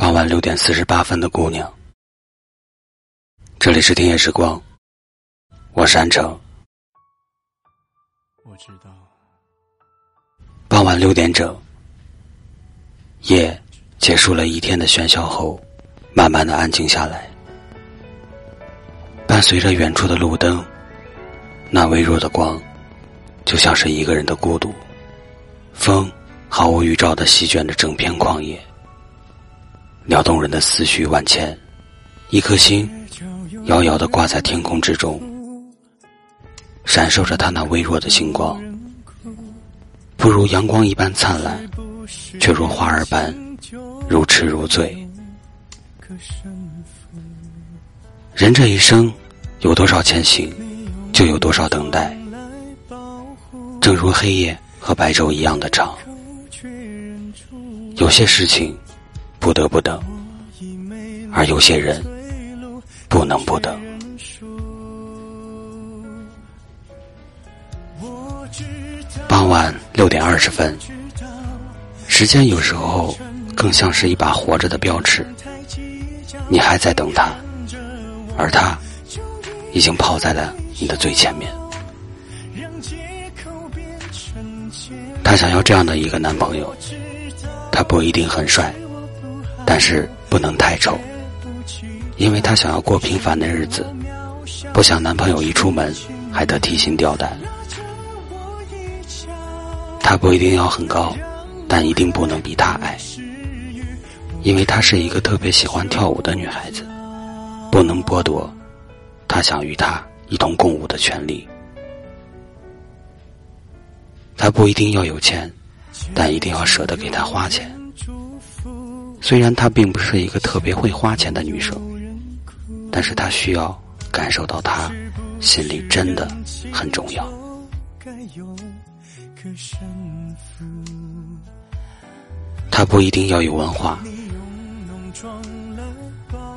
傍晚六点四十八分的姑娘，这里是听夜时光，我是安城。我知道。傍晚六点整，夜结束了一天的喧嚣后，慢慢的安静下来。伴随着远处的路灯，那微弱的光，就像是一个人的孤独。风毫无预兆的席卷着整片旷野。撩动人的思绪万千，一颗心遥遥的挂在天空之中，闪烁着它那微弱的星光，不如阳光一般灿烂，却如花儿般如痴如醉。人这一生有多少前行，就有多少等待，正如黑夜和白昼一样的长，有些事情。不得不等，而有些人不能不等。傍晚六点二十分，时间有时候更像是一把活着的标尺，你还在等他，而他已经跑在了你的最前面。他想要这样的一个男朋友，他不一定很帅。但是不能太丑，因为她想要过平凡的日子，不想男朋友一出门还得提心吊胆。他不一定要很高，但一定不能比他矮，因为她是一个特别喜欢跳舞的女孩子，不能剥夺她想与他一同共舞的权利。他不一定要有钱，但一定要舍得给他花钱。虽然她并不是一个特别会花钱的女生，但是她需要感受到她心里真的很重要。她不一定要有文化，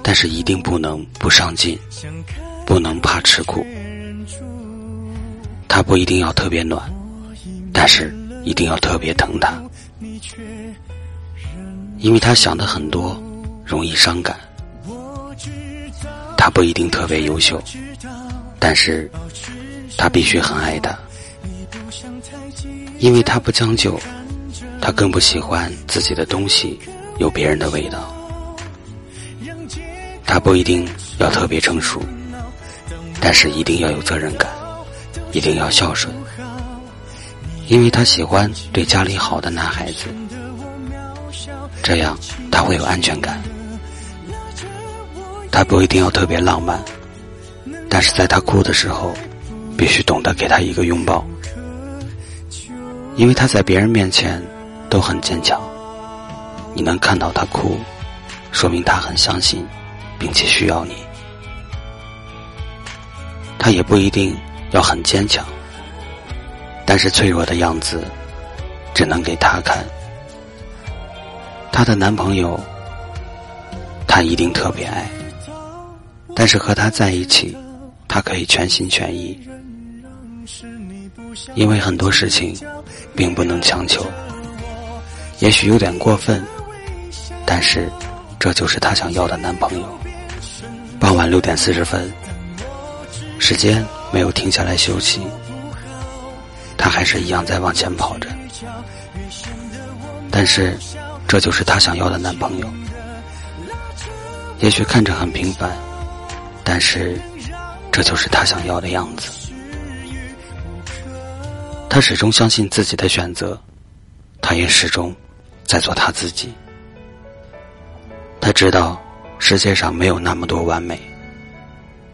但是一定不能不上进，不能怕吃苦。她不一定要特别暖，但是一定要特别疼她。你却认因为他想的很多，容易伤感。他不一定特别优秀，但是他必须很爱他。因为他不将就，他更不喜欢自己的东西有别人的味道。他不一定要特别成熟，但是一定要有责任感，一定要孝顺。因为他喜欢对家里好的男孩子。这样他会有安全感。他不一定要特别浪漫，但是在他哭的时候，必须懂得给他一个拥抱，因为他在别人面前都很坚强。你能看到他哭，说明他很相信，并且需要你。他也不一定要很坚强，但是脆弱的样子，只能给他看。她的男朋友，她一定特别爱，但是和他在一起，她可以全心全意，因为很多事情并不能强求，也许有点过分，但是这就是她想要的男朋友。傍晚六点四十分，时间没有停下来休息，她还是一样在往前跑着，但是。这就是她想要的男朋友，也许看着很平凡，但是这就是她想要的样子。她始终相信自己的选择，她也始终在做她自己。她知道世界上没有那么多完美，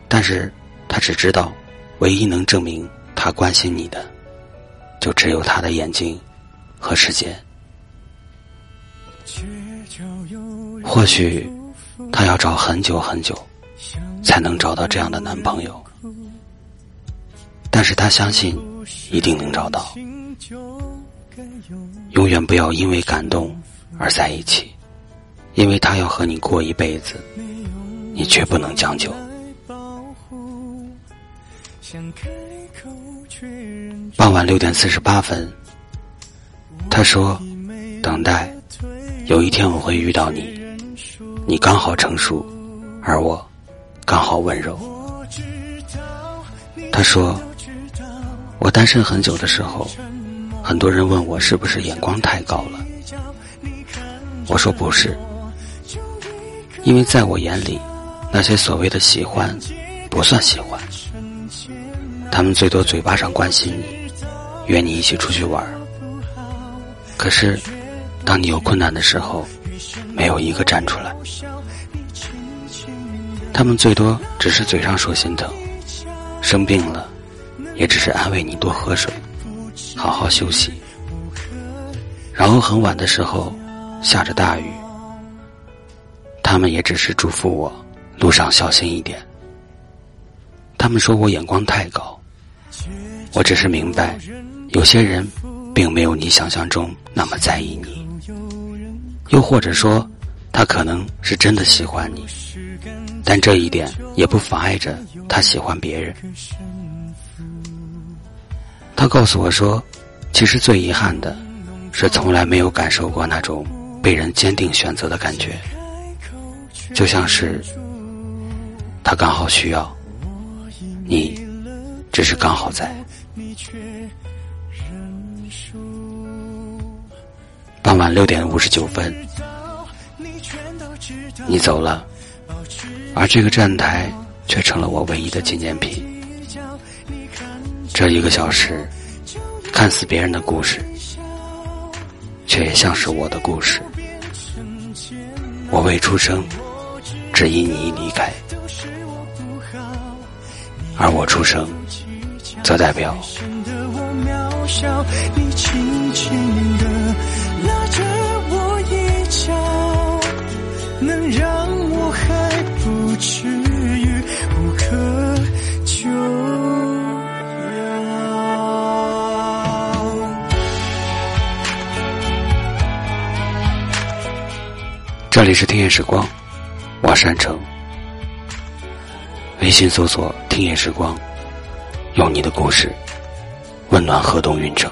但是她只知道，唯一能证明她关心你的，就只有她的眼睛和时间。或许她要找很久很久，才能找到这样的男朋友。但是她相信，一定能找到。永远不要因为感动而在一起，因为他要和你过一辈子，你绝不能将就。傍晚六点四十八分，他说：“等待。”有一天我会遇到你，你刚好成熟，而我刚好温柔。他说，我单身很久的时候，很多人问我是不是眼光太高了。我说不是，因为在我眼里，那些所谓的喜欢，不算喜欢。他们最多嘴巴上关心你，约你一起出去玩可是，当你有困难的时候，没有一个站出来。他们最多只是嘴上说心疼，生病了，也只是安慰你多喝水，好好休息。然后很晚的时候。下着大雨，他们也只是祝福我路上小心一点。他们说我眼光太高，我只是明白，有些人并没有你想象中那么在意你，又或者说，他可能是真的喜欢你，但这一点也不妨碍着他喜欢别人。他告诉我说，其实最遗憾的，是从来没有感受过那种。被人坚定选择的感觉，就像是他刚好需要你，只是刚好在。傍晚六点五十九分，你走了，而这个站台却成了我唯一的纪念品。这一个小时，看似别人的故事。却也像是我的故事。我未出生，只因你离开；而我出生，则代表。你轻轻的拉着我一脚，能让我还不至于无可救。这里是听夜时光，我山城。微信搜索“听夜时光”，用你的故事温暖河东运城。